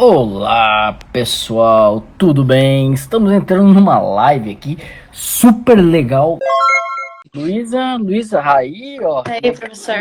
Olá pessoal, tudo bem? Estamos entrando numa live aqui super legal. Luísa, Luísa Raí, ó. E aí, professor?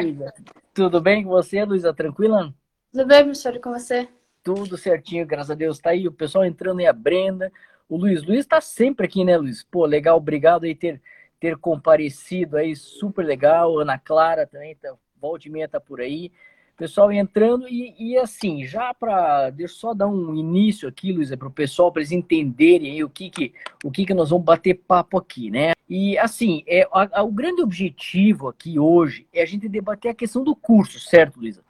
Tudo bem com você, Luísa? Tranquila? Tudo bem, professor? E com você? Tudo certinho, graças a Deus. Tá aí o pessoal entrando aí, a Brenda, o Luiz. Luiz tá sempre aqui, né, Luiz? Pô, legal, obrigado aí ter, ter comparecido aí, super legal. Ana Clara também, tá, volte e meia tá por aí pessoal entrando e, e assim, já para deixa eu só dar um início aqui, Luísa, para o pessoal, para eles entenderem o que que, o que que nós vamos bater papo aqui, né? E assim, é, a, a, o grande objetivo aqui hoje é a gente debater a questão do curso, certo, Luísa?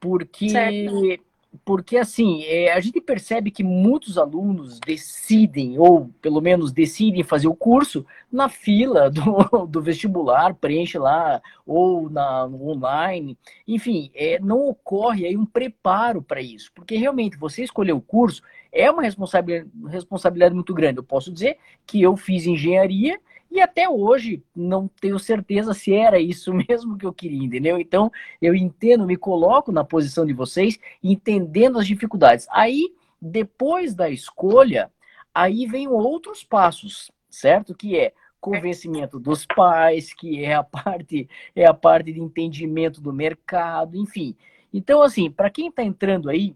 Porque certo porque assim, é, a gente percebe que muitos alunos decidem, ou pelo menos decidem fazer o curso na fila do, do vestibular, preenche lá, ou na, online, enfim, é, não ocorre aí um preparo para isso, porque realmente você escolher o curso é uma responsabilidade, responsabilidade muito grande. Eu posso dizer que eu fiz engenharia e até hoje não tenho certeza se era isso mesmo que eu queria, entendeu? Então eu entendo, me coloco na posição de vocês, entendendo as dificuldades. Aí, depois da escolha, aí vem outros passos, certo? Que é convencimento dos pais, que é a parte é a parte de entendimento do mercado, enfim. Então, assim, para quem está entrando aí,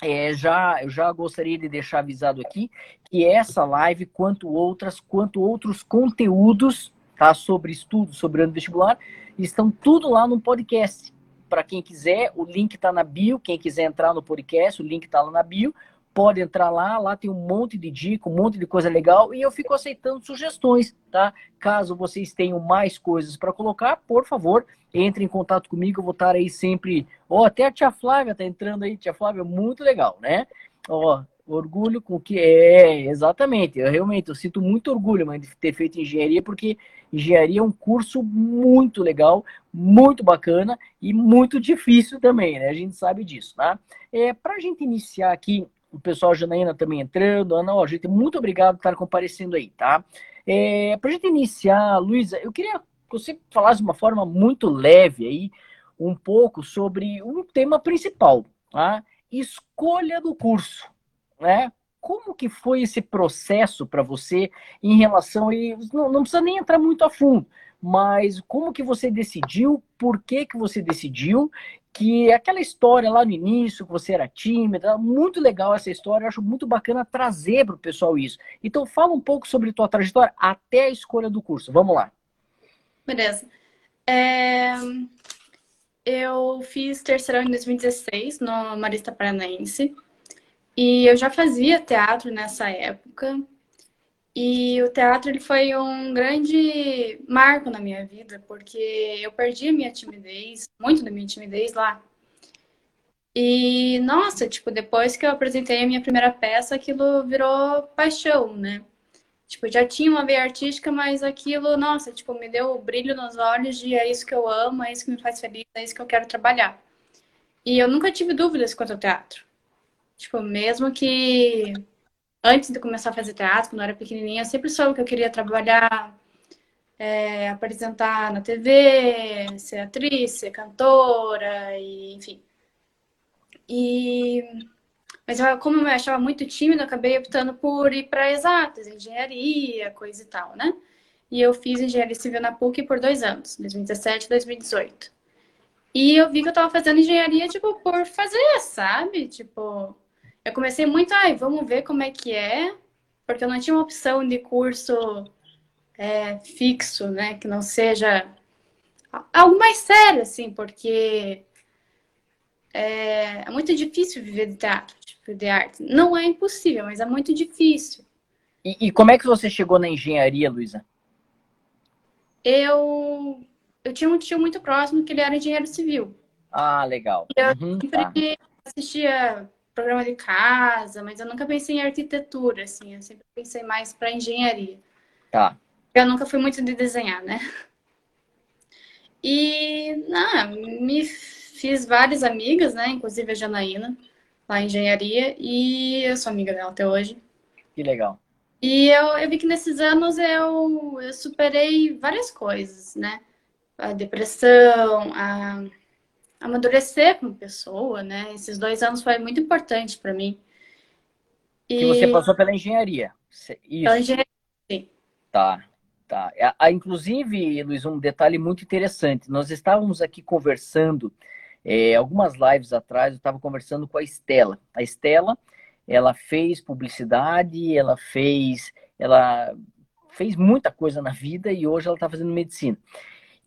é, já, eu já gostaria de deixar avisado aqui que essa live, quanto outras, quanto outros conteúdos tá, sobre estudos, sobre ano vestibular, estão tudo lá no podcast. Para quem quiser, o link está na bio. Quem quiser entrar no podcast, o link está lá na bio pode entrar lá, lá tem um monte de dica, um monte de coisa legal e eu fico aceitando sugestões, tá? Caso vocês tenham mais coisas para colocar, por favor, entre em contato comigo, eu vou estar aí sempre. Ó, oh, até a tia Flávia tá entrando aí, tia Flávia, muito legal, né? Ó, oh, orgulho com que é, exatamente. Eu realmente eu sinto muito orgulho mãe, de ter feito engenharia, porque engenharia é um curso muito legal, muito bacana e muito difícil também, né? A gente sabe disso, tá? É, para a gente iniciar aqui o pessoal Janaína também entrando. Ana, ó, gente, muito obrigado por estar comparecendo aí, tá? É, Para a gente iniciar, Luísa, eu queria que você falasse de uma forma muito leve aí, um pouco sobre um tema principal, tá? Escolha do curso, né? Como que foi esse processo para você em relação e não, não precisa nem entrar muito a fundo, mas como que você decidiu, por que que você decidiu que aquela história lá no início, que você era tímida, muito legal essa história, eu acho muito bacana trazer para o pessoal isso. Então fala um pouco sobre tua trajetória até a escolha do curso. Vamos lá. Beleza. É... Eu fiz terceirão em 2016 no Marista Paranaense e eu já fazia teatro nessa época. E o teatro ele foi um grande marco na minha vida, porque eu perdi a minha timidez, muito da minha timidez lá. E, nossa, tipo, depois que eu apresentei a minha primeira peça, aquilo virou paixão, né? Tipo, já tinha uma veia artística, mas aquilo, nossa, tipo, me deu o brilho nos olhos de é isso que eu amo, é isso que me faz feliz, é isso que eu quero trabalhar. E eu nunca tive dúvidas quanto ao teatro. Tipo, mesmo que antes de começar a fazer teatro, quando eu era pequenininha, eu sempre soube que eu queria trabalhar, é, apresentar na TV, ser atriz, ser cantora, e, enfim. E... Mas eu, como eu me achava muito tímida, acabei optando por ir para exatas, engenharia, coisa e tal, né? E eu fiz engenharia civil na PUC por dois anos, 2017 e 2018. E eu vi que eu estava fazendo engenharia, tipo, por fazer, sabe? Tipo, eu comecei muito, ai, vamos ver como é que é, porque eu não tinha uma opção de curso é, fixo, né? Que não seja algo mais sério, assim, porque é, é, muito difícil viver de teatro, tipo, de arte. Não é impossível, mas é muito difícil. E, e como é que você chegou na engenharia, Luísa? Eu, eu tinha um tio muito próximo que ele era engenheiro civil. Ah, legal. Eu uhum, sempre tá. assistia programa de casa, mas eu nunca pensei em arquitetura, assim, eu sempre pensei mais para engenharia. Tá. Eu nunca fui muito de desenhar, né? E, não, me fiz várias amigas, né? Inclusive a Janaína, lá em engenharia, e eu sou amiga dela até hoje. Que legal. E eu, eu vi que nesses anos eu, eu superei várias coisas, né? A depressão, a amadurecer como pessoa, né? Esses dois anos foi muito importante para mim. E... Que você passou pela engenharia. Isso. Pela engenharia, sim. Tá, tá. Ah, inclusive, Luiz, um detalhe muito interessante. Nós estávamos aqui conversando, é, algumas lives atrás, eu estava conversando com a Estela. A Estela, ela fez publicidade, ela fez, ela fez muita coisa na vida e hoje ela está fazendo medicina.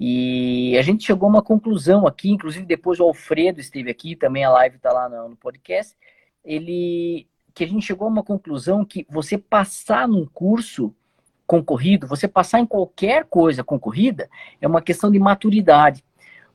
E a gente chegou a uma conclusão aqui, inclusive depois o Alfredo esteve aqui, também a live está lá no, no, podcast, ele que a gente chegou a uma conclusão que você passar num curso concorrido, você passar em qualquer coisa concorrida, é uma questão de maturidade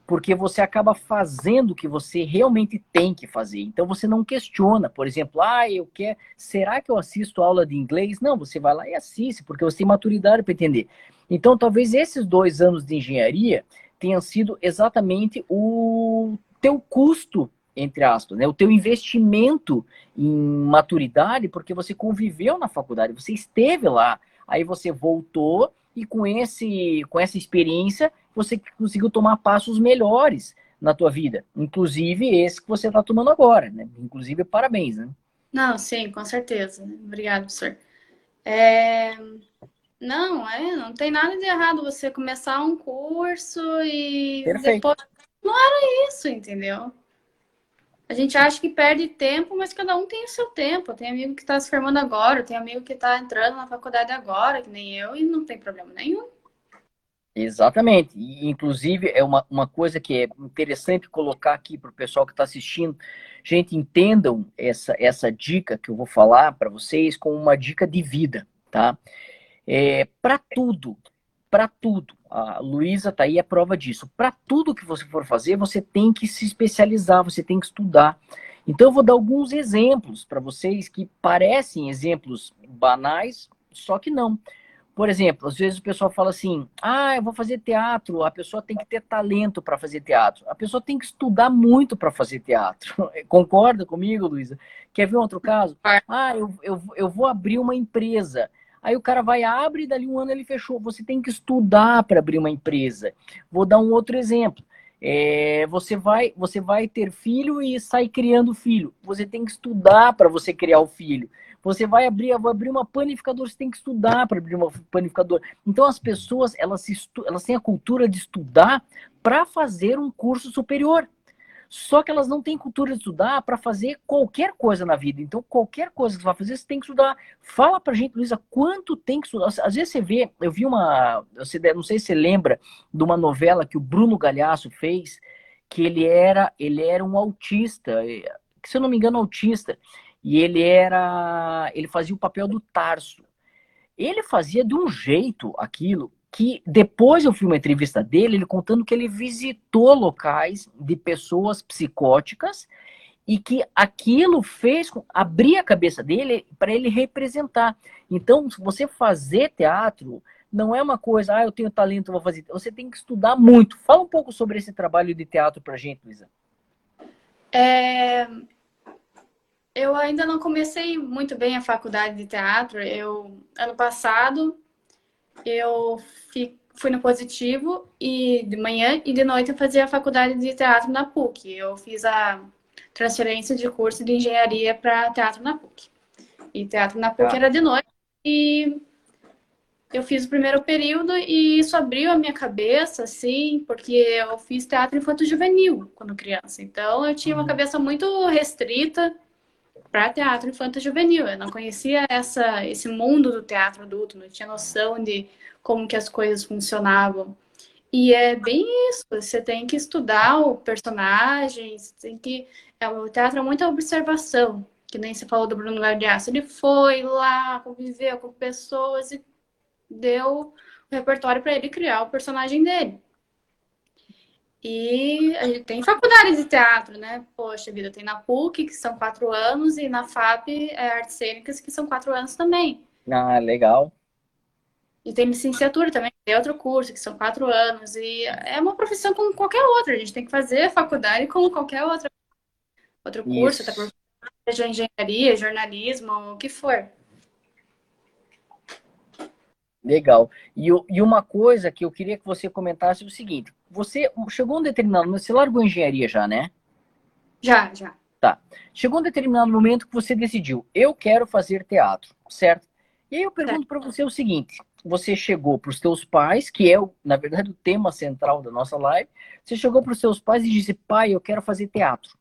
porque você acaba fazendo o que você realmente tem que fazer. Então você não questiona, por exemplo, ah, eu quero, será que eu assisto aula de inglês? Não, você vai lá e assiste, porque você tem maturidade para entender. Então talvez esses dois anos de engenharia tenham sido exatamente o teu custo entre aspas, né? O teu investimento em maturidade, porque você conviveu na faculdade, você esteve lá, aí você voltou e com esse com essa experiência você conseguiu tomar passos melhores na tua vida, inclusive esse que você está tomando agora, né? Inclusive, parabéns, né? Não, sim, com certeza. Obrigado, professor. É... Não, é, não tem nada de errado você começar um curso e Perfeito. depois. Não era isso, entendeu? A gente acha que perde tempo, mas cada um tem o seu tempo. Tem amigo que está se formando agora, tem amigo que está entrando na faculdade agora, que nem eu, e não tem problema nenhum. Exatamente. E, inclusive, é uma, uma coisa que é interessante colocar aqui para o pessoal que está assistindo. Gente, entendam essa, essa dica que eu vou falar para vocês como uma dica de vida, tá? É, para tudo, para tudo. A Luísa está aí a prova disso. Para tudo que você for fazer, você tem que se especializar, você tem que estudar. Então, eu vou dar alguns exemplos para vocês que parecem exemplos banais, só que não. Por exemplo, às vezes o pessoal fala assim: ah, eu vou fazer teatro. A pessoa tem que ter talento para fazer teatro. A pessoa tem que estudar muito para fazer teatro. Concorda comigo, Luísa? Quer ver um outro caso? Ah, eu, eu, eu vou abrir uma empresa. Aí o cara vai, abre e dali um ano ele fechou. Você tem que estudar para abrir uma empresa. Vou dar um outro exemplo. É, você vai você vai ter filho e sai criando filho. Você tem que estudar para você criar o filho. Você vai abrir, vou abrir uma panificadora, você tem que estudar para abrir uma panificadora. Então as pessoas, elas, elas têm a cultura de estudar para fazer um curso superior. Só que elas não têm cultura de estudar para fazer qualquer coisa na vida. Então, qualquer coisa que você vai fazer, você tem que estudar. Fala pra gente, Luísa, quanto tem que estudar. Às vezes você vê, eu vi uma. Você, não sei se você lembra de uma novela que o Bruno Galhaço fez, que ele era, ele era um autista, se eu não me engano, autista e ele era, ele fazia o papel do Tarso. Ele fazia de um jeito aquilo que depois eu vi uma entrevista dele, ele contando que ele visitou locais de pessoas psicóticas e que aquilo fez abrir a cabeça dele para ele representar. Então, se você fazer teatro, não é uma coisa, ah, eu tenho talento, vou fazer. Você tem que estudar muito. Fala um pouco sobre esse trabalho de teatro para gente, Luísa. É, eu ainda não comecei muito bem a faculdade de teatro. Eu ano passado eu fui no positivo e de manhã e de noite eu fazia a faculdade de teatro na PUC. Eu fiz a transferência de curso de engenharia para teatro na PUC. E teatro na PUC ah. era de noite e eu fiz o primeiro período e isso abriu a minha cabeça, assim, porque eu fiz teatro infanto-juvenil quando criança. Então eu tinha uma uhum. cabeça muito restrita para teatro infanto juvenil. Eu não conhecia essa, esse mundo do teatro adulto, não tinha noção de como que as coisas funcionavam. E é bem isso, você tem que estudar o personagem, você tem que... É, o teatro é muita observação, que nem você falou do Bruno Gardiasso. Ele foi lá, conviveu com pessoas e deu o repertório para ele criar o personagem dele. E a gente tem faculdade de teatro, né? Poxa vida, tem na PUC, que são quatro anos, e na FAP, é, Artes Cênicas, que são quatro anos também. Ah, legal. E tem licenciatura também, tem outro curso, que são quatro anos. E é uma profissão como qualquer outra. A gente tem que fazer faculdade como qualquer outra. Outro curso, por engenharia, jornalismo, o que for. Legal. E, e uma coisa que eu queria que você comentasse é o seguinte: você chegou um determinado momento, você largou engenharia já, né? Já, já. Tá. Chegou um determinado momento que você decidiu, eu quero fazer teatro, certo? E aí eu pergunto para você o seguinte: você chegou para os seus pais, que é, na verdade, o tema central da nossa live, você chegou para os seus pais e disse, pai, eu quero fazer teatro.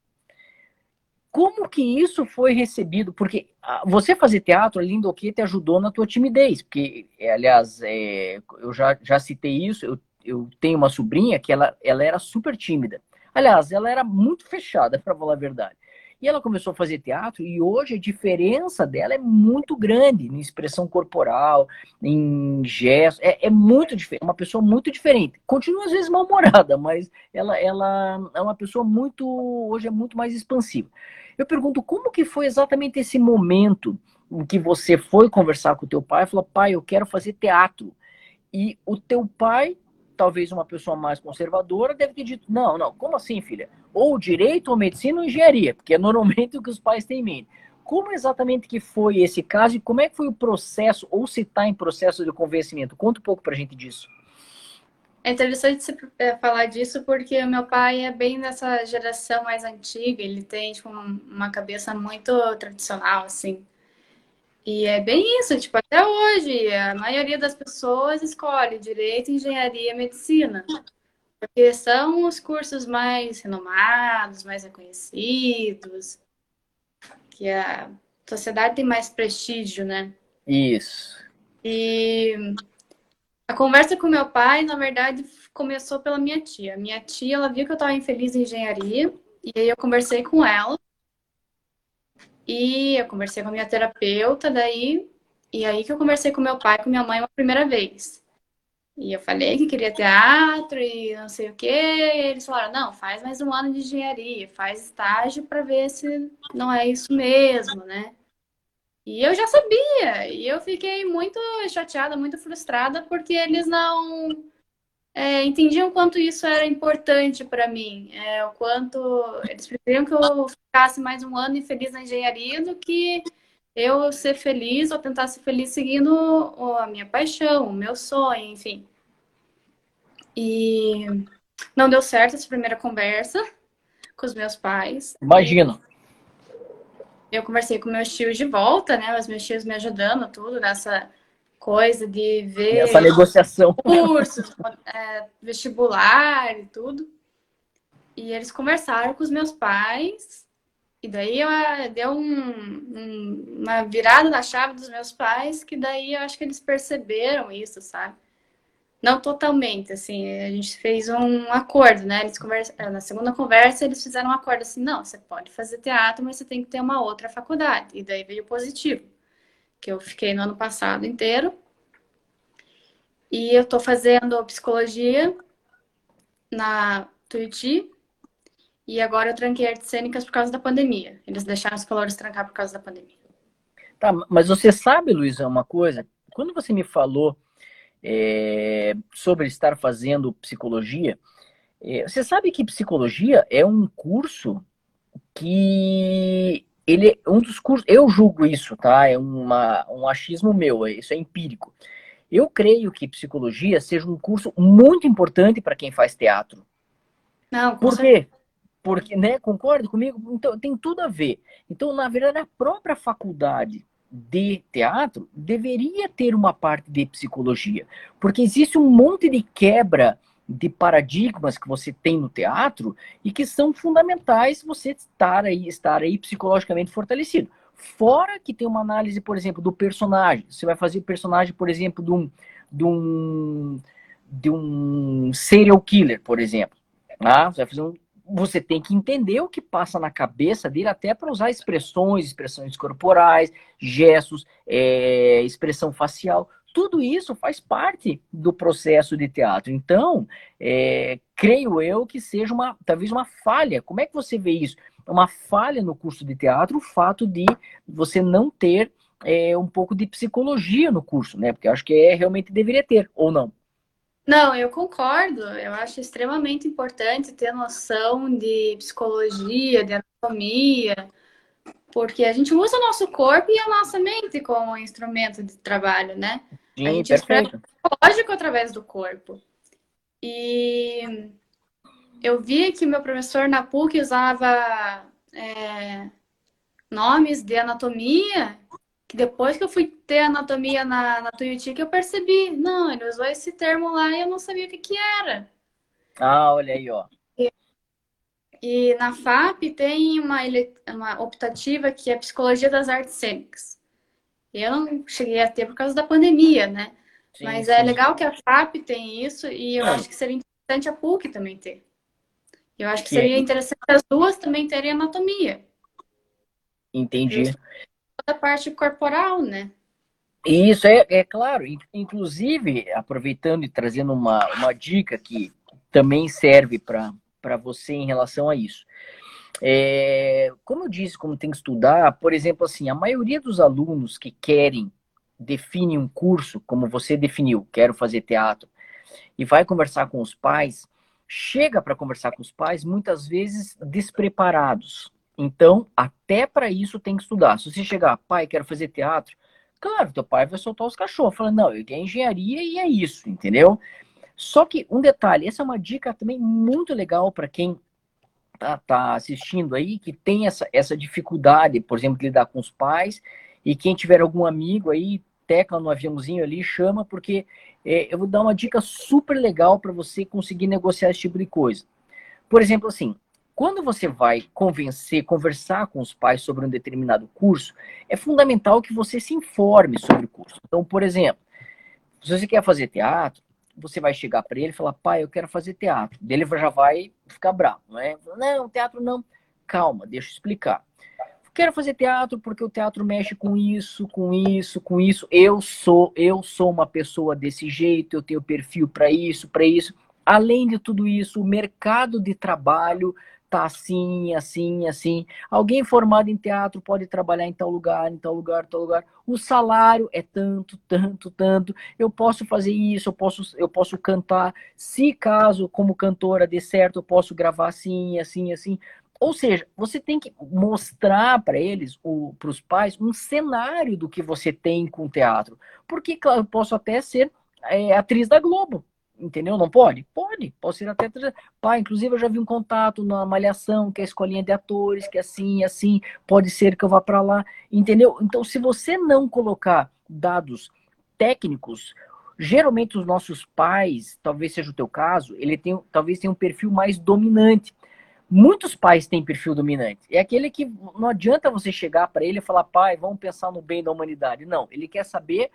Como que isso foi recebido? Porque ah, você fazer teatro, além do que, te ajudou na tua timidez. Porque, é, aliás, é, eu já, já citei isso, eu, eu tenho uma sobrinha que ela, ela era super tímida. Aliás, ela era muito fechada, para falar a verdade. E ela começou a fazer teatro e hoje a diferença dela é muito grande em expressão corporal, em gestos. É, é muito diferente, é uma pessoa muito diferente. Continua às vezes mal-humorada, mas ela, ela é uma pessoa muito, hoje é muito mais expansiva. Eu pergunto, como que foi exatamente esse momento em que você foi conversar com o teu pai e falou, pai, eu quero fazer teatro. E o teu pai talvez uma pessoa mais conservadora deve ter dito: não, não, como assim, filha? Ou direito, ou medicina, ou engenharia, porque é normalmente o que os pais têm em mente. Como exatamente que foi esse caso e como é que foi o processo, ou se está em processo de convencimento? Conta um pouco para a gente disso. É interessante você é, falar disso porque o meu pai é bem dessa geração mais antiga, ele tem tipo, uma cabeça muito tradicional, assim. E é bem isso, tipo, até hoje, a maioria das pessoas escolhe direito, engenharia e medicina. Porque são os cursos mais renomados, mais reconhecidos, que a sociedade tem mais prestígio, né? Isso. E a conversa com meu pai, na verdade, começou pela minha tia. Minha tia, ela viu que eu estava infeliz em engenharia, e aí eu conversei com ela. E eu conversei com a minha terapeuta, daí, e aí que eu conversei com meu pai com minha mãe uma primeira vez. E eu falei que queria teatro e não sei o quê. E eles falaram: não, faz mais um ano de engenharia, faz estágio para ver se não é isso mesmo, né? E eu já sabia, e eu fiquei muito chateada, muito frustrada, porque eles não é, entendiam quanto isso era importante para mim, é, o quanto eles preferiam que eu ficasse mais um ano infeliz na engenharia do que eu ser feliz ou tentar ser feliz seguindo a minha paixão, o meu sonho, enfim. E não deu certo essa primeira conversa com os meus pais. Imagino. Eu conversei com meus tios de volta, né? Os meus tios me ajudando tudo nessa coisa de ver essa negociação cursos, é, vestibular e tudo. E eles conversaram com os meus pais, e daí eu, deu um, um, uma virada na chave dos meus pais, que daí eu acho que eles perceberam isso, sabe? Não totalmente, assim, a gente fez um acordo, né? Eles conversa, na segunda conversa, eles fizeram um acordo assim: não, você pode fazer teatro, mas você tem que ter uma outra faculdade. E daí veio positivo que eu fiquei no ano passado inteiro. E eu estou fazendo psicologia na Tuiuti. E agora eu tranquei artes cênicas por causa da pandemia. Eles deixaram os calores trancar por causa da pandemia. Tá, mas você sabe, Luísa, uma coisa? Quando você me falou é, sobre estar fazendo psicologia, é, você sabe que psicologia é um curso que ele um dos cursos, eu julgo isso, tá? É uma, um achismo meu, é, isso é empírico. Eu creio que psicologia seja um curso muito importante para quem faz teatro. Não, Por quê? Porque, né, concorda comigo? Então, tem tudo a ver. Então, na verdade, a própria faculdade de teatro deveria ter uma parte de psicologia, porque existe um monte de quebra de paradigmas que você tem no teatro e que são fundamentais você estar aí, estar aí psicologicamente fortalecido. Fora que tem uma análise, por exemplo, do personagem. Você vai fazer o personagem, por exemplo, de um, de um, de um serial killer, por exemplo. Ah, você, vai fazer um, você tem que entender o que passa na cabeça dele, até para usar expressões, expressões corporais, gestos, é, expressão facial tudo isso faz parte do processo de teatro. Então, é, creio eu que seja uma, talvez uma falha. Como é que você vê isso? Uma falha no curso de teatro, o fato de você não ter é, um pouco de psicologia no curso, né? Porque acho que é, realmente deveria ter, ou não? Não, eu concordo. Eu acho extremamente importante ter noção de psicologia, de anatomia, Porque a gente usa o nosso corpo e a nossa mente como instrumento de trabalho, né? Sim, a gente perfeito. lógico através do corpo. E eu vi que meu professor na PUC usava é, nomes de anatomia, que depois que eu fui ter anatomia na, na Tuiuti, que eu percebi, não, ele usou esse termo lá e eu não sabia o que, que era. Ah, olha aí, ó. E na FAP tem uma, uma optativa que é Psicologia das Artes Cênicas. Eu não cheguei a ter por causa da pandemia, né? Sim, Mas é sim. é legal que a FAP tem isso e eu acho que seria interessante a PUC também ter. Eu acho que seria interessante as duas também terem anatomia. Entendi. Toda a parte corporal, né? Isso, é, é claro. Inclusive, aproveitando e trazendo uma, uma dica que também serve para você em relação a isso. É, como eu disse, como tem que estudar, por exemplo, assim, a maioria dos alunos que querem, define um curso, como você definiu, quero fazer teatro, e vai conversar com os pais, chega para conversar com os pais muitas vezes despreparados. Então, até para isso tem que estudar. Se você chegar, pai, quero fazer teatro, claro, teu pai vai soltar os cachorros, falando, não, eu quero engenharia e é isso, entendeu? Só que um detalhe, essa é uma dica também muito legal para quem tá, tá, assistindo aí, que tem essa, essa dificuldade, por exemplo, de lidar com os pais, e quem tiver algum amigo aí, tecla no aviãozinho ali, chama, porque é, eu vou dar uma dica super legal para você conseguir negociar esse tipo de coisa. Por exemplo, assim, quando você vai convencer, conversar com os pais sobre um determinado curso, é fundamental que você se informe sobre o curso. Então, por exemplo, se você quer fazer teatro, você vai chegar para ele e falar, pai, eu quero fazer teatro. Ele já vai ficar bravo, não é? Não, teatro não. Calma, deixa eu explicar. Quero fazer teatro porque o teatro mexe com isso, com isso, com isso. Eu sou, eu sou uma pessoa desse jeito, eu tenho perfil para isso, para isso. Além de tudo isso, o mercado de trabalho tá assim, assim, assim. Alguém formado em teatro pode trabalhar em tal lugar, em tal lugar, tal lugar. O salário é tanto, tanto, tanto. Eu posso fazer isso, eu posso, eu posso cantar. Se caso como cantora dê certo, eu posso gravar assim, assim, assim. Ou seja, você tem que mostrar para eles, para os pais, um cenário do que você tem com o teatro. Porque, claro, eu posso até ser é, atriz da Globo. Entendeu? Não pode? Pode. Pode ser até. Pai, inclusive, eu já vi um contato na Malhação, que é a escolinha de atores, que é assim, assim. Pode ser que eu vá para lá. Entendeu? Então, se você não colocar dados técnicos, geralmente os nossos pais, talvez seja o teu caso, ele tem, talvez tenha um perfil mais dominante. Muitos pais têm perfil dominante. É aquele que não adianta você chegar para ele e falar, pai, vamos pensar no bem da humanidade. Não, ele quer saber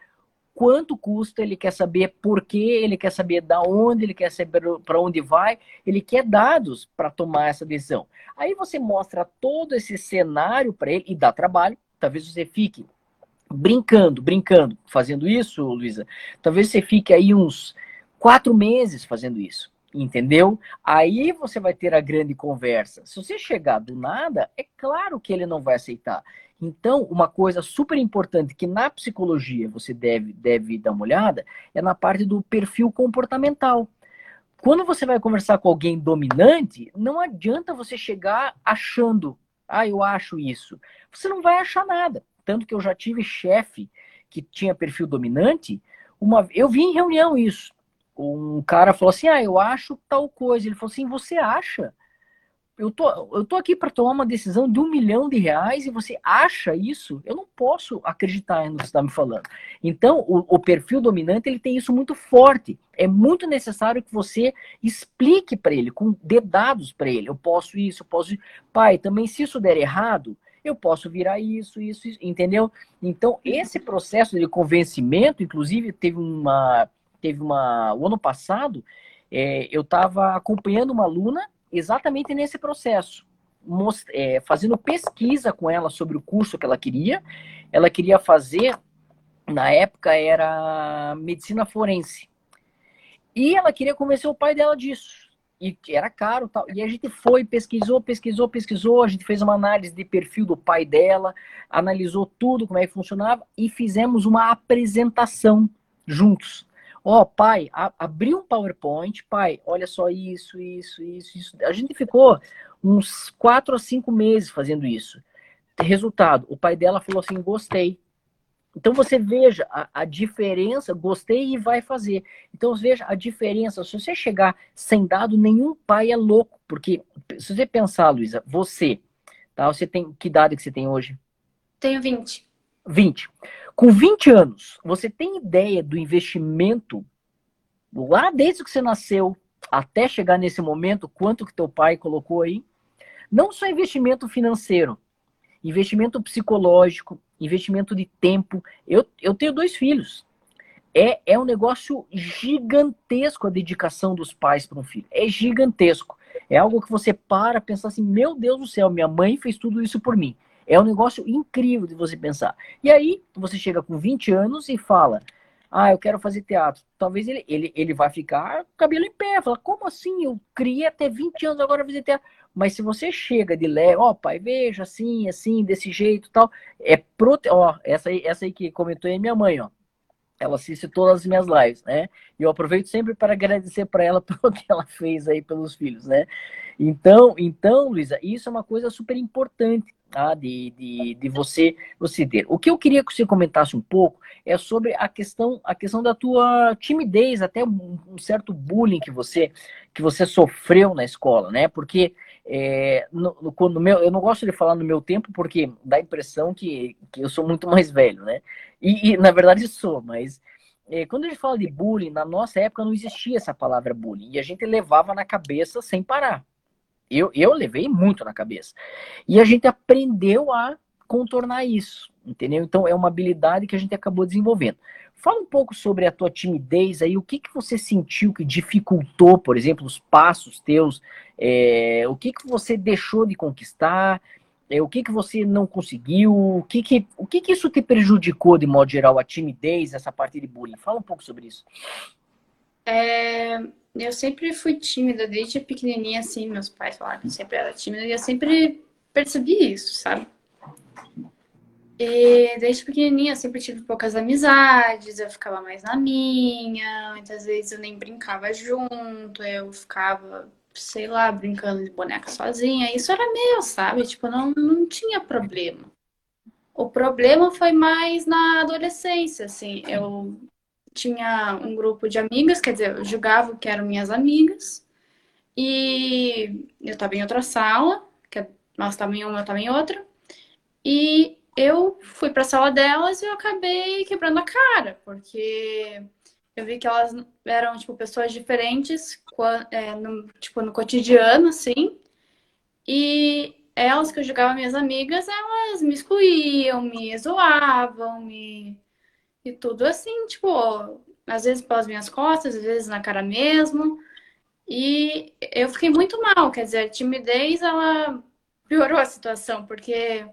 quanto custa, ele quer saber por quê, ele quer saber da onde, ele quer saber para onde vai, ele quer dados para tomar essa decisão. Aí você mostra todo esse cenário para ele e dá trabalho. Talvez você fique brincando, brincando, fazendo isso, Luísa. Talvez você fique aí uns quatro meses fazendo isso. Entendeu? Aí você vai ter a grande conversa. Se você chegar do nada, é claro que ele não vai aceitar. Então, uma coisa super importante que na psicologia você deve, deve dar uma olhada é na parte do perfil comportamental. Quando você vai conversar com alguém dominante, não adianta você chegar achando, ah, eu acho isso. Você não vai achar nada. Tanto que eu já tive chefe que tinha perfil dominante, uma, eu vi em reunião isso. Um cara falou assim: Ah, eu acho tal coisa. Ele falou assim: Você acha? Eu tô, eu tô aqui para tomar uma decisão de um milhão de reais e você acha isso? Eu não posso acreditar no que você está me falando. Então, o, o, perfil dominante ele tem isso muito forte. É muito necessário que você explique para ele, com dados para ele. Eu posso isso, eu posso. Pai, também se isso der errado, eu posso virar isso, isso, isso, entendeu? Então, esse processo de convencimento, inclusive, teve uma. Teve uma. O ano passado, é, eu estava acompanhando uma aluna exatamente nesse processo, é, fazendo pesquisa com ela sobre o curso que ela queria. Ela queria fazer, na época, era medicina forense. E ela queria convencer o pai dela disso. E era caro tal. E a gente foi, pesquisou, pesquisou, pesquisou. A gente fez uma análise de perfil do pai dela, analisou tudo, como é que funcionava, e fizemos uma apresentação juntos. Ó, oh, pai, a, abri um PowerPoint, pai, olha só isso, isso, isso, isso. A gente ficou uns quatro ou cinco meses fazendo isso. resultado, o pai dela falou assim: gostei. Então você veja a, a, diferença, gostei e vai fazer. Então veja a diferença. Se você chegar sem dado, nenhum pai é louco. Porque se você pensar, Luísa, você, tá? Você tem que idade que você tem hoje? Tenho 20. 20. Com 20 anos, você tem ideia do investimento lá desde que você nasceu até chegar nesse momento, quanto que teu pai colocou aí? Não só investimento financeiro, investimento psicológico, investimento de tempo. Eu, eu tenho dois filhos. É, é um negócio gigantesco a dedicação dos pais para um filho. É gigantesco. É algo que você para pensar assim: meu Deus do céu, minha mãe fez tudo isso por mim. É um negócio incrível de você pensar. E aí, você chega com 20 anos e fala: ah, eu quero fazer teatro. Talvez ele, ele, ele vai ficar cabelo em pé. Fala, como assim? Eu criei até 20 anos, agora fazer teatro. Mas se você chega de leve, ó, oh, pai, veja assim, assim, desse jeito tal, é prote... ó, essa aí, essa aí que comentou é minha mãe, ó. Ela assiste todas as minhas lives, né? E eu aproveito sempre para agradecer para ela pelo que ela fez aí pelos filhos, né? Então, então, Luísa, isso é uma coisa super importante tá? de, de, de você, você ter. O que eu queria que você comentasse um pouco é sobre a questão, a questão da tua timidez, até um, um certo bullying que você, que você sofreu na escola, né? Porque é, no, meu, eu não gosto de falar no meu tempo porque dá a impressão que, que eu sou muito mais velho, né? E, e na verdade sou, mas é, quando a gente fala de bullying, na nossa época não existia essa palavra bullying e a gente levava na cabeça sem parar. Eu, eu levei muito na cabeça. E a gente aprendeu a contornar isso, entendeu? Então é uma habilidade que a gente acabou desenvolvendo. Fala um pouco sobre a tua timidez aí, o que, que você sentiu que dificultou, por exemplo, os passos teus, é, o que, que você deixou de conquistar, é, o que, que você não conseguiu, o que que, o que que isso te prejudicou de modo geral, a timidez, essa parte de bullying? Fala um pouco sobre isso. É, eu sempre fui tímida, desde pequenininha, assim, meus pais falaram que eu sempre era tímida, e eu sempre percebi isso, sabe? E desde pequenininha eu sempre tive poucas amizades, eu ficava mais na minha, muitas vezes eu nem brincava junto, eu ficava, sei lá, brincando de boneca sozinha. Isso era meu, sabe? Tipo, não, não tinha problema. O problema foi mais na adolescência, assim. Eu tinha um grupo de amigas, quer dizer, eu julgava que eram minhas amigas, e eu estava em outra sala, que nós estávamos em uma, eu estava em outra, e eu fui para a sala delas e eu acabei quebrando a cara, porque eu vi que elas eram, tipo, pessoas diferentes, é, no, tipo, no cotidiano, assim, e elas que eu julgava minhas amigas, elas me excluíam, me zoavam, me e tudo assim, tipo, às vezes pelas minhas costas, às vezes na cara mesmo. E eu fiquei muito mal, quer dizer, a timidez, ela piorou a situação, porque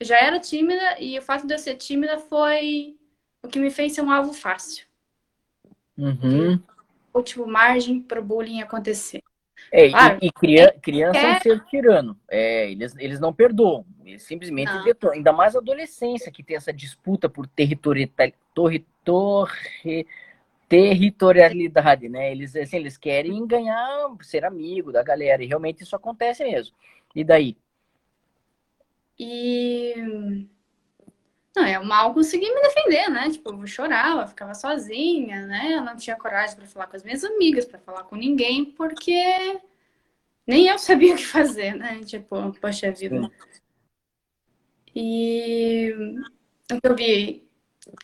eu já era tímida e o fato de eu ser tímida foi o que me fez ser um alvo fácil. Uhum. Ou, tipo, margem para o bullying acontecer. É, claro, e, e criança, criança é um ser tirano. É, eles, eles não perdoam. Eles simplesmente não. Ainda mais a adolescência, que tem essa disputa por territorialidade, territorialidade, né? Eles, assim, eles querem ganhar, ser amigo da galera. E realmente isso acontece mesmo. E daí? E. Não, eu mal consegui me defender, né? Tipo, eu chorava, ficava sozinha, né? Eu não tinha coragem para falar com as minhas amigas, para falar com ninguém, porque nem eu sabia o que fazer, né? Tipo, poxa vida. Sim. E o que eu vi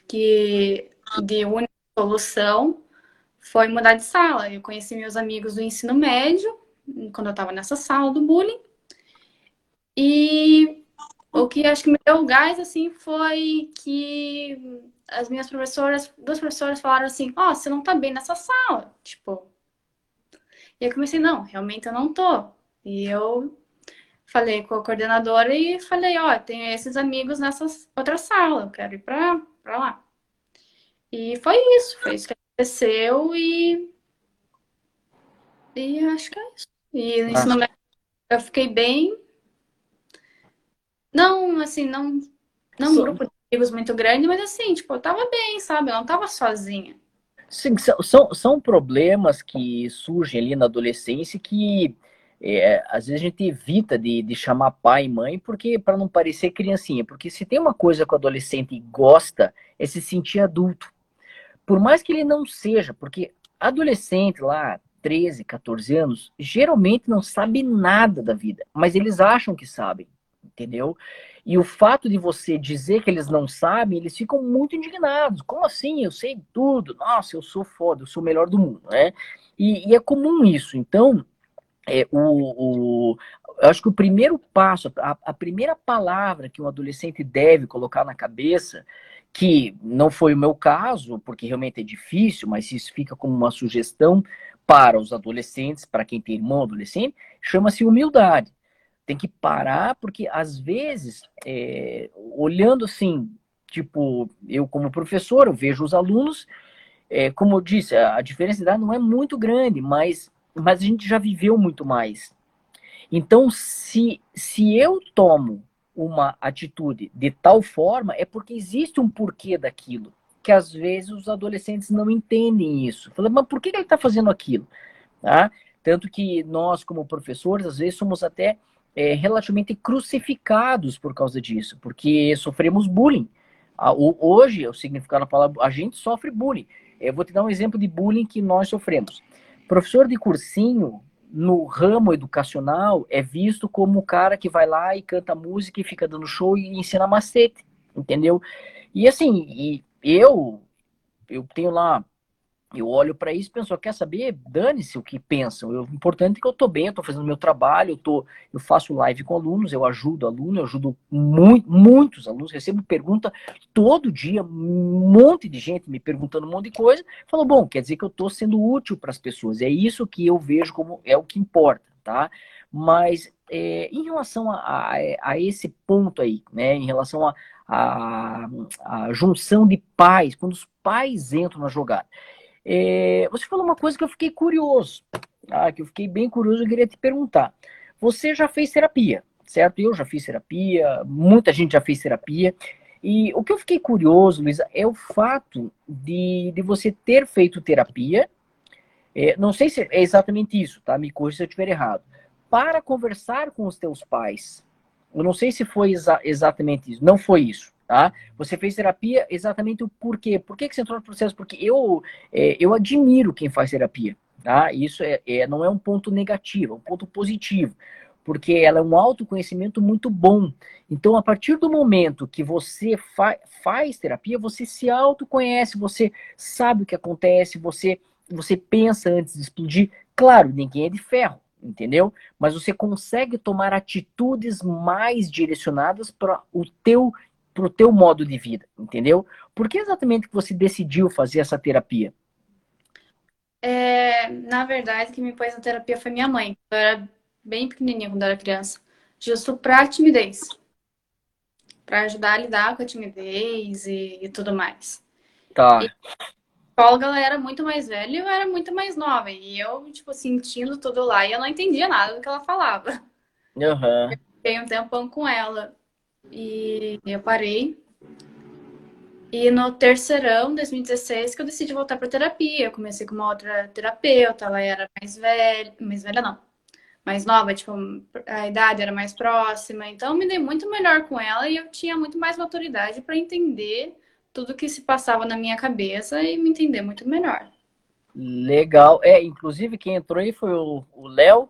que de única solução foi mudar de sala. Eu conheci meus amigos do ensino médio, quando eu estava nessa sala do bullying. E o que acho que me deu gás, assim, foi que as minhas professoras, duas professoras falaram assim, ó, oh, você não tá bem nessa sala, tipo. E eu comecei, não, realmente eu não tô. E eu falei com a coordenadora e falei, ó, oh, tenho esses amigos nessa outra sala, eu quero ir pra, pra lá. E foi isso, foi isso que aconteceu e. E acho que é isso. E nesse momento eu fiquei bem não, assim, não, não um grupo de amigos muito grande, mas assim, tipo, eu tava bem, sabe? Eu não tava sozinha. Sim, são, são problemas que surgem ali na adolescência que é, às vezes a gente evita de, de chamar pai e mãe porque para não parecer criancinha, porque se tem uma coisa que o adolescente gosta é se sentir adulto. Por mais que ele não seja, porque adolescente lá, 13, 14 anos, geralmente não sabe nada da vida, mas eles acham que sabem, entendeu? E o fato de você dizer que eles não sabem, eles ficam muito indignados. Como assim? Eu sei tudo. Nossa, eu sou foda, eu sou o melhor do mundo, né? E, e é comum isso. Então, é, o, o, eu acho que o primeiro passo, a, a, primeira palavra que um adolescente deve colocar na cabeça, que não foi o meu caso, porque realmente é difícil, mas isso fica como uma sugestão para os adolescentes, para quem tem irmão adolescente, chama-se humildade. Tem que parar, porque às vezes, é, olhando assim, tipo, eu como professor, eu vejo os alunos, é, como eu disse, a, diferença de idade não é muito grande, mas mas a gente já viveu muito mais. Então, se, se eu tomo uma atitude de tal forma, é porque existe um porquê daquilo, que às vezes os adolescentes não entendem isso. Fala, mas por que ele está fazendo aquilo? Tá? Tanto que nós, como professores, às vezes somos até é, relativamente crucificados por causa disso, porque sofremos bullying. Hoje, o significado da palavra, a gente sofre bullying. Eu vou te dar um exemplo de bullying que nós sofremos. Professor de cursinho, no ramo educacional, é visto como o cara que vai lá e canta música e fica dando show e ensina macete, entendeu? E assim, e eu, eu tenho lá eu olho para isso e penso, quer saber? Dane-se o que pensam. O importante é que eu estou bem, eu estou fazendo meu trabalho, eu, tô, eu faço live com alunos, eu ajudo alunos, eu ajudo muito, muitos alunos, recebo pergunta todo dia, um monte de gente me perguntando um monte de coisa. Falo, bom, quer dizer que eu estou sendo útil para as pessoas. É isso que eu vejo como é o que importa, tá? Mas é, em relação a, a, a, esse ponto aí, né, em relação a, a, a junção de pais, quando os pais entram na jogada, é, você falou uma coisa que eu fiquei curioso, tá? que eu fiquei bem curioso, eu queria te perguntar. Você já fez terapia, certo? Eu já fiz terapia, muita gente já fez terapia. E o que eu fiquei curioso, Luísa, é o fato de, de você ter feito terapia. É, não sei se é exatamente isso, tá? Me corrija se eu estiver errado. Para conversar com os teus pais. Eu não sei se foi exa exatamente isso. Não foi isso tá? Você fez terapia exatamente o porquê. Por que, que você entrou no processo? Porque eu, é, eu admiro quem faz terapia, tá? Isso é, é, não é um ponto negativo, é um ponto positivo, porque ela é um autoconhecimento muito bom. Então, a partir do momento que você fa faz terapia, você se autoconhece, você sabe o que acontece, você, você pensa antes de explodir. Claro, ninguém é de ferro, entendeu? Mas você consegue tomar atitudes mais direcionadas para o teu para o teu modo de vida, entendeu? Por que exatamente que você decidiu fazer essa terapia? É, na verdade, quem me pôs na terapia foi minha mãe. Eu era bem pequenininha quando eu era criança. Justo para timidez. Para ajudar a lidar com a timidez e, e tudo mais. Tá. E psicóloga ela era muito mais velha e eu era muito mais nova. E eu, tipo, sentindo tudo lá e eu não entendia nada do que ela falava. Uhum. fiquei um tempão com ela. E eu parei. E no terceirão, 2016, que eu decidi voltar para terapia. Eu comecei com uma outra terapeuta, ela era mais velha, mais velha não, mais nova, tipo, a idade era mais próxima. Então, eu me dei muito melhor com ela e eu tinha muito mais maturidade para entender tudo que se passava na minha cabeça e me entender muito melhor. Legal. É, inclusive quem entrou aí foi o Léo,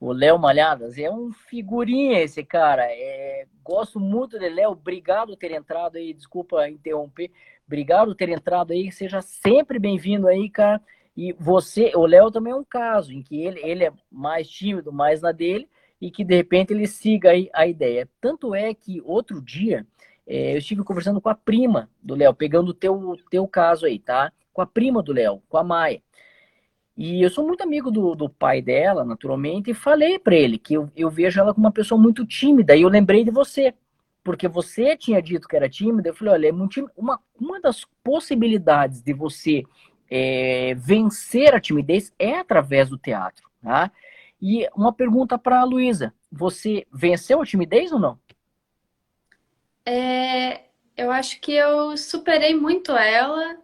o Léo Malhadas. É um figurinha esse cara. É, gosto muito de Léo. Obrigado por ter entrado aí. Desculpa interromper. Obrigado por ter entrado aí. Seja sempre bem-vindo aí, cara. E você, o Léo também é um caso em que ele, ele é mais tímido, mais na dele, e que de repente ele siga aí a ideia. Tanto é que outro dia é, eu estive conversando com a prima do Léo, pegando o teu, teu caso aí, tá? Com a prima do Léo, com a Maia. E eu sou muito amigo do, do pai dela, naturalmente, e falei para ele que eu, eu vejo ela como uma pessoa muito tímida. E eu lembrei de você, porque você tinha dito que era tímida. Eu falei: olha, é muito uma, uma das possibilidades de você é, vencer a timidez é através do teatro. Tá? E uma pergunta para a Luísa: você venceu a timidez ou não? É, eu acho que eu superei muito ela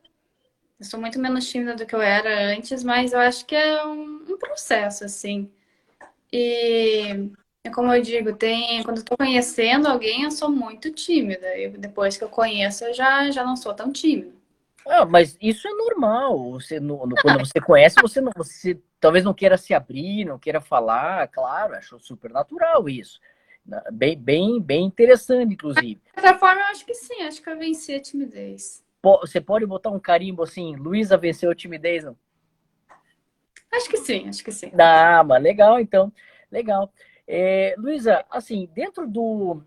eu sou muito menos tímida do que eu era antes, mas eu acho que é um, um processo, assim. E como eu digo, tem quando eu tô conhecendo alguém, eu sou muito tímida. E depois que eu conheço, eu já, já não sou tão tímida. Ah, mas isso é normal. Você, no, no, quando você conhece, você, não, você talvez não queira se abrir, não queira falar, claro, acho super natural isso. Bem, bem, bem interessante, inclusive. De outra forma, eu acho que sim, acho que eu venci a timidez. Você pode botar um carimbo assim, Luísa venceu a timidez, não? Acho que sim, acho que sim. Ah, mas legal, então. Legal. É, Luísa, assim, dentro do,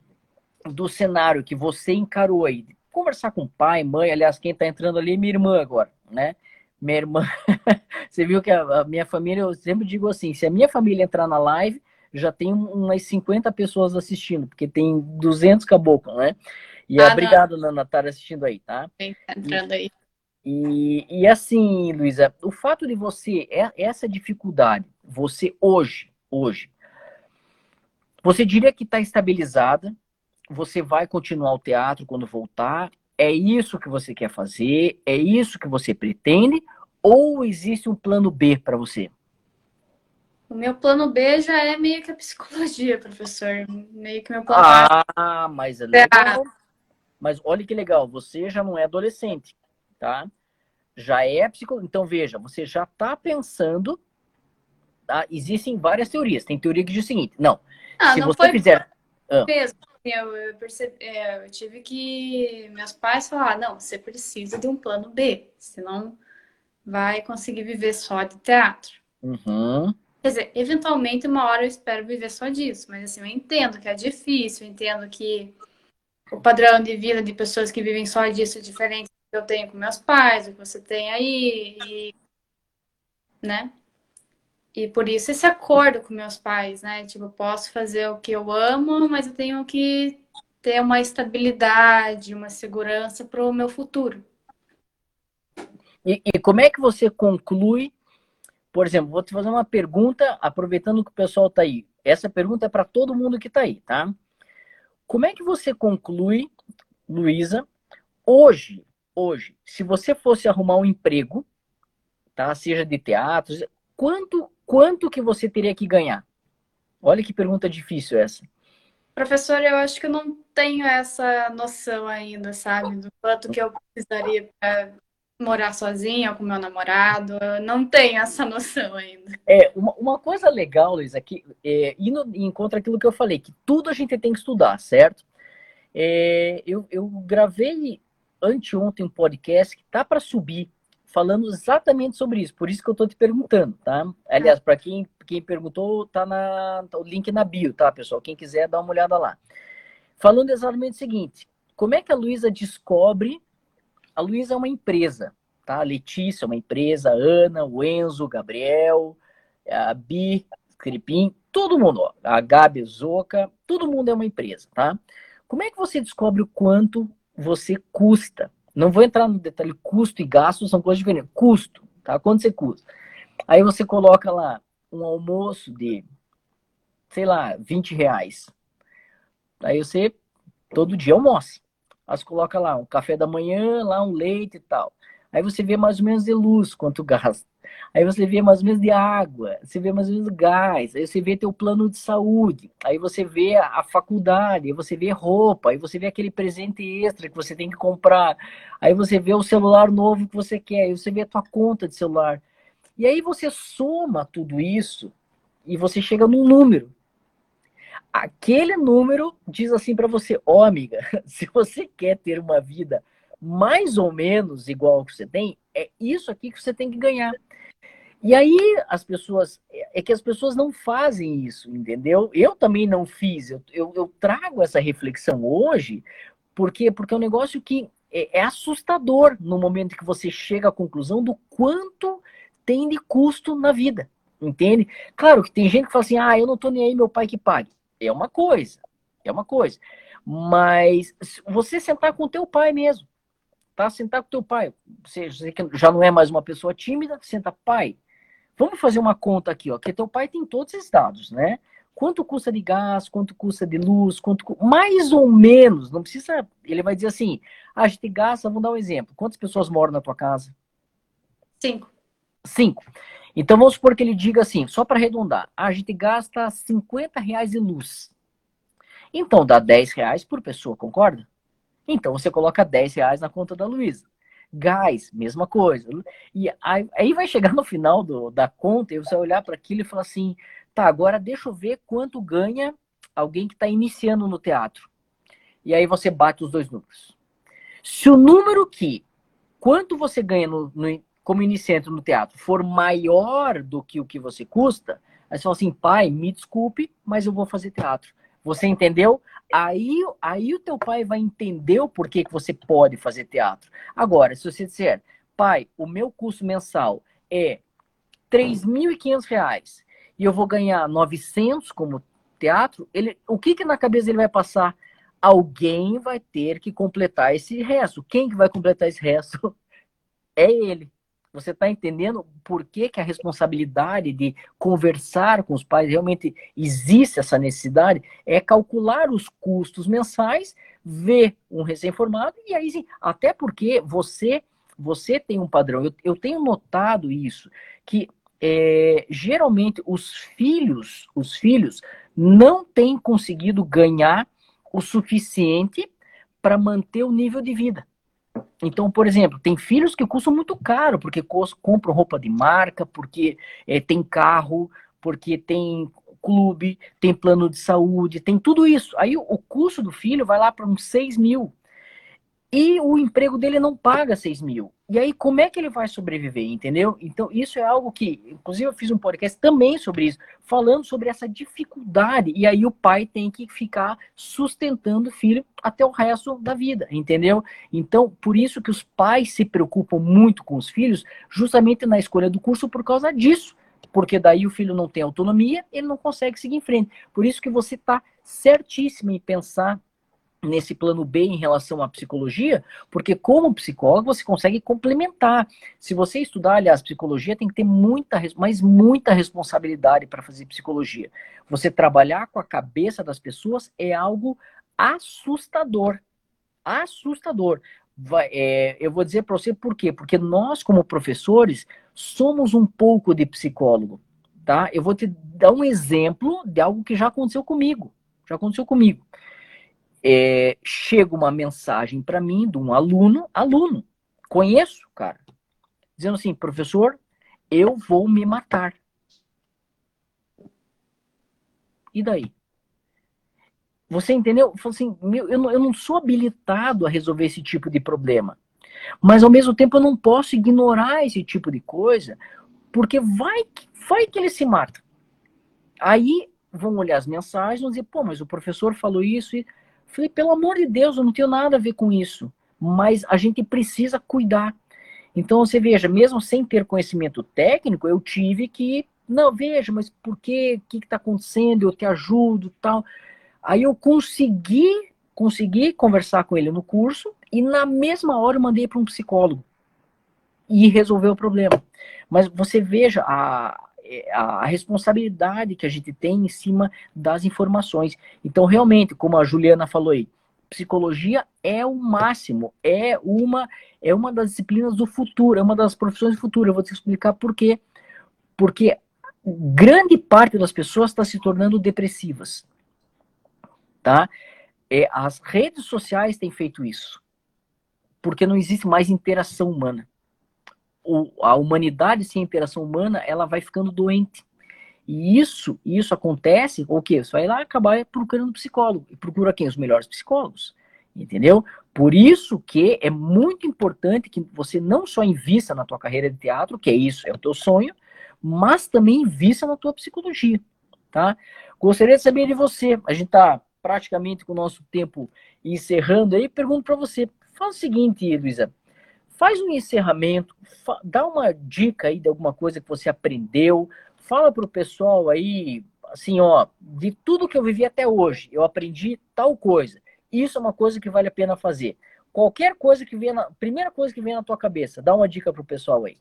do cenário que você encarou aí, conversar com pai, mãe, aliás, quem está entrando ali é minha irmã agora, né? Minha irmã, você viu que a, a, minha família, eu sempre digo assim, se a minha família entrar na live, já tem umas 50 pessoas assistindo, porque tem 200 caboclos, né? E ah, obrigado, Nana, estar assistindo aí, tá? Entrando aí. E, e assim, Luísa, o fato de você, é, essa dificuldade, você hoje, hoje, você diria que está estabilizada, você vai continuar o teatro quando voltar, é isso que você quer fazer, é isso que você pretende, ou existe um plano B para você? O meu plano B já é meio que a psicologia, professor. Meio que meu plano A. Ah, mas é legal. Mas olha que legal, você já não é adolescente, tá? Já é psicologia. Então veja, você já está pensando. Tá? Existem várias teorias. Tem teoria que diz o seguinte: não. Ah, se não você fizer. Ah. Eu, eu, percebi, é, eu tive que. Meus pais falaram: não, você precisa de um plano B, senão vai conseguir viver só de teatro. Uhum. Quer dizer, eventualmente uma hora eu espero viver só disso, mas assim, eu entendo que é difícil, eu entendo que o padrão de vida de pessoas que vivem só disso é diferente do que eu tenho com meus pais, o que você tem aí, e, né? E por isso esse acordo com meus pais, né? Tipo, eu posso fazer o que eu amo, mas eu tenho que ter uma estabilidade, uma segurança para o meu futuro. E, e, como é que você conclui? Por exemplo, vou te fazer uma pergunta, aproveitando que o pessoal está aí. Essa pergunta é para todo mundo que está aí, tá? Como é que você conclui, Luísa, hoje, hoje, se você fosse arrumar um emprego, tá? Seja de teatro, quanto quanto que você teria que ganhar? Olha que pergunta difícil essa. Professor, eu acho que eu não tenho essa noção ainda, sabe? Do quanto que eu precisaria para morar sozinha com meu namorado. Eu não tenho essa noção ainda. É, uma, uma coisa legal, Luiz, aqui, é, indo em contra aquilo que eu falei, que tudo a gente tem que estudar, certo? É, eu, eu gravei anteontem um podcast que tá para subir falando exatamente sobre isso. Por isso que eu estou te perguntando, tá? Aliás, para quem, quem perguntou, tá na tá o link na bio, tá, pessoal? Quem quiser, dá uma olhada lá. Falando exatamente o seguinte: como é que a Luísa descobre? A Luísa é uma empresa, tá? A Letícia é uma empresa, a Ana, o Enzo, o Gabriel, a Bi, Cripim, todo mundo, ó, a Gabi Zoca, todo mundo é uma empresa, tá? Como é que você descobre o quanto você custa não vou entrar no detalhe, custo e gasto são coisas diferentes. Custo, tá? Quanto você custa? Aí você coloca lá um almoço de, sei lá, 20 reais. Aí você todo dia almoça. Você coloca lá um café da manhã, lá um leite e tal. Aí você vê mais ou menos de luz quanto gasta. Aí você vê mais ou menos de água, você vê mais ou menos gás, aí você vê teu plano de saúde, aí você vê a, a faculdade, aí você vê roupa, aí você vê aquele presente extra que você tem que comprar, aí você vê o celular novo que você quer, aí você vê a tua conta de celular. E aí você soma tudo isso e você chega num número. Aquele número diz assim para você, ó oh, amiga, se você quer ter uma vida mais ou menos igual que você tem, é isso aqui que você tem que ganhar. E aí as pessoas, é que as pessoas não fazem isso, entendeu? Eu também não fiz, eu, eu, eu trago essa reflexão hoje, porque, porque é um negócio que é, é, assustador no momento que você chega à conclusão do quanto tem de custo na vida, entende? Claro que tem gente que fala assim, ah, eu não tô nem aí, meu pai que pague. É uma coisa, é uma coisa. Mas você sentar com o teu pai mesmo, tá? Sentar com teu pai, você, você já não é mais uma pessoa tímida, senta, pai, Vamos fazer uma conta aqui, ó, que teu pai tem todos esses dados, né? Quanto custa de gás, quanto custa de luz, quanto mais ou menos, não precisa, ele vai dizer assim, ah, a gente gasta, vamos dar um exemplo. Quantas pessoas moram na tua casa? Cinco. Cinco. Então vamos supor que ele diga assim, só para arredondar, a gente gasta 50 reais em luz. Então dá 10 reais por pessoa, concorda? Então você coloca 10 reais na conta da Luísa. Gás, mesma coisa. E aí, aí vai chegar no final do, da conta e você vai olhar para aquilo e falar assim: tá, agora deixa eu ver quanto ganha alguém que está iniciando no teatro. E aí você bate os dois números. Se o número que, quanto você ganha no, no, como iniciante no teatro, for maior do que o que você custa, aí você fala assim, pai, me desculpe, mas eu vou fazer teatro. Você entendeu? Aí, aí o teu pai vai entender o porquê que você pode fazer teatro. Agora, se você disser, pai, o meu custo mensal é R$ 3.500 e eu vou ganhar 900 como teatro, ele, o que que na cabeça ele vai passar? Alguém vai ter que completar esse resto. Quem que vai completar esse resto? É ele. Você está entendendo por que, que a responsabilidade de conversar com os pais realmente existe essa necessidade? É calcular os custos mensais, ver um recém-formado, e aí sim, até porque você você tem um padrão. Eu, eu tenho notado isso, que é, geralmente os filhos, os filhos não têm conseguido ganhar o suficiente para manter o nível de vida. Então, por exemplo, tem filhos que custam muito caro, porque compram roupa de marca, porque é, tem carro, porque tem clube, tem plano de saúde, tem tudo isso. Aí o custo do filho vai lá para uns 6 mil. E o emprego dele não paga 6 mil. E aí, como é que ele vai sobreviver, entendeu? Então, isso é algo que, inclusive, eu fiz um podcast também sobre isso, falando sobre essa dificuldade. E aí, o pai tem que ficar sustentando o filho até o resto da vida, entendeu? Então, por isso que os pais se preocupam muito com os filhos, justamente na escolha do curso, por causa disso. Porque daí o filho não tem autonomia, ele não consegue seguir em frente. Por isso que você está certíssimo em pensar nesse plano B em relação à psicologia, porque como psicólogo você consegue complementar. Se você estudar, aliás, psicologia tem que ter muita, mas muita responsabilidade para fazer psicologia. Você trabalhar com a cabeça das pessoas é algo assustador. Assustador. Vai, é, eu vou dizer para você por quê? Porque nós, como professores, somos um pouco de psicólogo, tá? Eu vou te dar um exemplo de algo que já aconteceu comigo. Já aconteceu comigo é, chega uma mensagem para mim de um aluno, aluno, conheço, cara, dizendo assim, professor, eu vou me matar. E daí? Você entendeu? Assim, meu, eu, não, eu não sou habilitado a resolver esse tipo de problema. Mas ao mesmo tempo eu não posso ignorar esse tipo de coisa, porque vai, vai que ele se mata. Aí vão olhar as mensagens e dizer, pô, mas o professor falou isso e Falei, pelo amor de Deus, eu não tenho nada a ver com isso. Mas a gente precisa cuidar. Então você veja, mesmo sem ter conhecimento técnico, eu tive que, não, veja, mas por quê? O que está acontecendo? Eu te ajudo, tal. Aí eu consegui, consegui conversar com ele no curso e na mesma hora eu mandei para um psicólogo e resolveu o problema. Mas você veja a, a responsabilidade que a gente tem em cima das informações. Então, realmente, como a Juliana falou aí, psicologia é o máximo, é uma é uma das disciplinas do futuro, é uma das profissões do futuro. Eu vou te explicar por quê. Porque grande parte das pessoas está se tornando depressivas, tá? É, as redes sociais têm feito isso, porque não existe mais interação humana o, a humanidade sem interação humana, ela vai ficando doente. E isso, isso acontece, o quê? Você vai lá acabar procurando psicólogo. E procura quem? Os melhores psicólogos. Entendeu? Por isso que é muito importante que você não só invista na tua carreira de teatro, que é isso, é o teu sonho, mas também invista na tua psicologia, tá? Gostaria de saber de você. A gente tá praticamente com o nosso tempo encerrando aí. Pergunto para você. Faz o seguinte, Luísa faz um encerramento, dá uma dica aí de alguma coisa que você aprendeu, fala para o pessoal aí, assim, ó, de tudo que eu vivi até hoje, eu aprendi tal coisa. Isso é uma coisa que vale a pena fazer. Qualquer coisa que venha, na, primeira coisa que vem na tua cabeça, dá uma dica para o pessoal aí.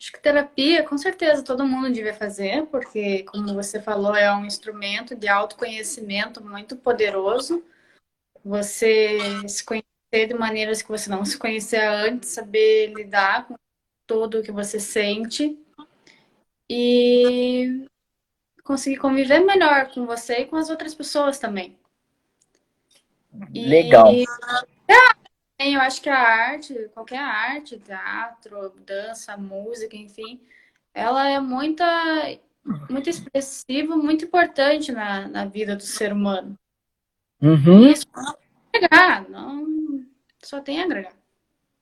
Acho que terapia, com certeza, todo mundo devia fazer, porque, como você falou, é um instrumento de autoconhecimento muito poderoso. Você se conhecer de maneiras que você não se conhecia antes, saber lidar com tudo que você sente e conseguir conviver melhor com você e com as outras pessoas também. Legal. E, eu acho que a arte, qualquer arte, teatro, dança, música, enfim, ela é muita, muito expressiva, muito importante na, na vida do ser humano. Uhum. E isso agregar, não só tem a agregar.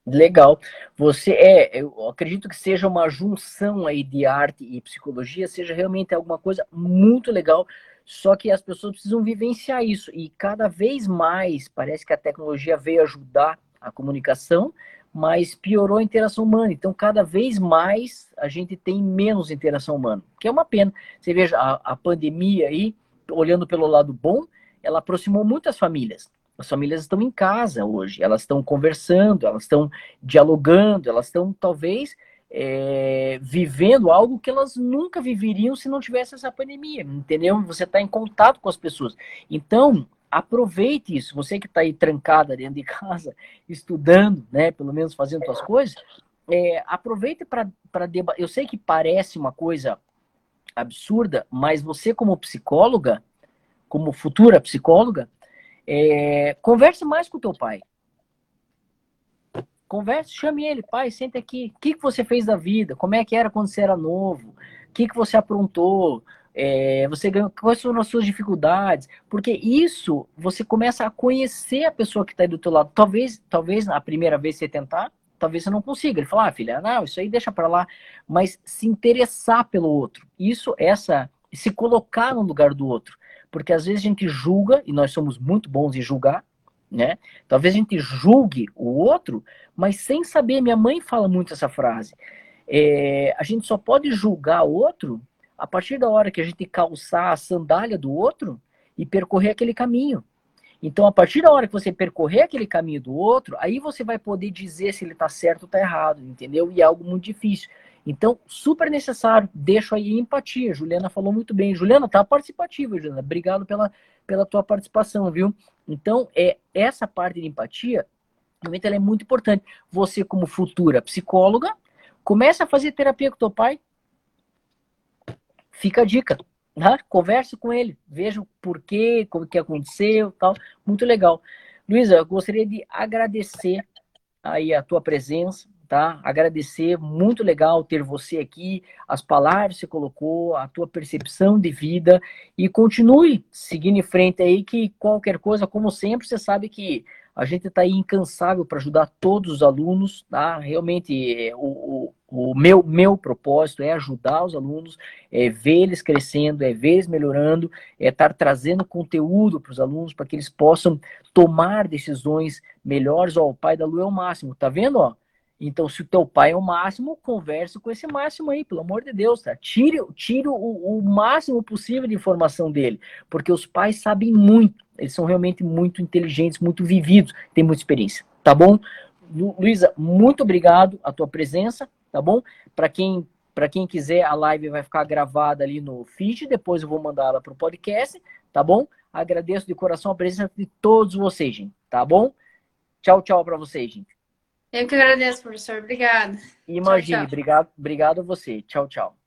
Legal. Você é, eu acredito que seja uma junção aí de arte e psicologia, seja realmente alguma coisa muito legal. Só que as pessoas precisam vivenciar isso e cada vez mais parece que a tecnologia veio ajudar a comunicação, mas piorou a interação humana. Então, cada vez mais a gente tem menos interação humana, que é uma pena. Você veja a, a pandemia aí, olhando pelo lado bom, ela aproximou muitas famílias. As famílias estão em casa hoje, elas estão conversando, elas estão dialogando, elas estão talvez é, vivendo algo que elas nunca viveriam se não tivesse essa pandemia, entendeu? Você está em contato com as pessoas. Então, aproveite isso. Você que está aí trancada dentro de casa, estudando, né? Pelo menos fazendo suas coisas, é, aproveite para debater. Eu sei que parece uma coisa absurda, mas você, como psicóloga, como futura psicóloga, é, converse mais com teu pai. Converse, chame ele, pai, senta aqui. O que, que você fez da vida? Como é que era quando você era novo? O que, que você aprontou? É, você ganhou, quais foram as suas dificuldades? Porque isso você começa a conhecer a pessoa que está aí do teu lado. Talvez, talvez a primeira vez você tentar, talvez você não consiga. Ele fala, ah, filha, não, isso aí deixa para lá. Mas se interessar pelo outro, isso, essa, se colocar no lugar do outro. Porque às vezes a gente julga, e nós somos muito bons em julgar, né? Talvez a gente julgue o outro, mas sem saber. Minha mãe fala muito essa frase. É, a gente só pode julgar o outro a partir da hora que a gente calçar a sandália do outro e percorrer aquele caminho. Então, a partir da hora que você percorrer aquele caminho do outro, aí você vai poder dizer se ele está certo ou está errado, entendeu? E é algo muito difícil. Então, super necessário. Deixo aí empatia. Juliana falou muito bem. Juliana, tá participativa, Juliana. Obrigado pela, pela tua participação, viu? Então, é essa parte de empatia, realmente ela é muito importante. Você, como futura psicóloga, começa a fazer terapia com teu pai. Fica a dica. Né? Converse com ele, veja o porquê, como que aconteceu, tal. Muito legal. Luísa, eu gostaria de agradecer aí a tua presença, tá? Agradecer, muito legal ter você aqui, as palavras que você colocou, a tua percepção de vida e continue seguindo em frente aí que qualquer coisa, como sempre, você sabe que a gente está aí incansável para ajudar todos os alunos, tá? Realmente, o, o, o, meu, meu propósito é ajudar os alunos, é ver eles crescendo, é ver eles melhorando, é estar trazendo conteúdo para os alunos para que eles possam tomar decisões melhores. Ó, o pai da Lu é o máximo, tá vendo, ó? Então, se o teu pai é o máximo, converse com esse máximo aí, pelo amor de Deus, tá? Tire, tire o, o máximo possível de informação dele, porque os pais sabem muito, eles são realmente muito inteligentes, muito vividos, têm muita experiência, tá bom? Lu, Luísa, muito obrigado a tua presença, tá bom? Para quem para quem quiser, a live vai ficar gravada ali no feed, depois eu vou mandar ela para o podcast, tá bom? Agradeço de coração a presença de todos vocês, gente, tá bom? Tchau, tchau para vocês, gente. Eu que agradeço, professor. Obrigada. Imagine, tchau, tchau. obrigado, obrigado a você. Tchau, tchau.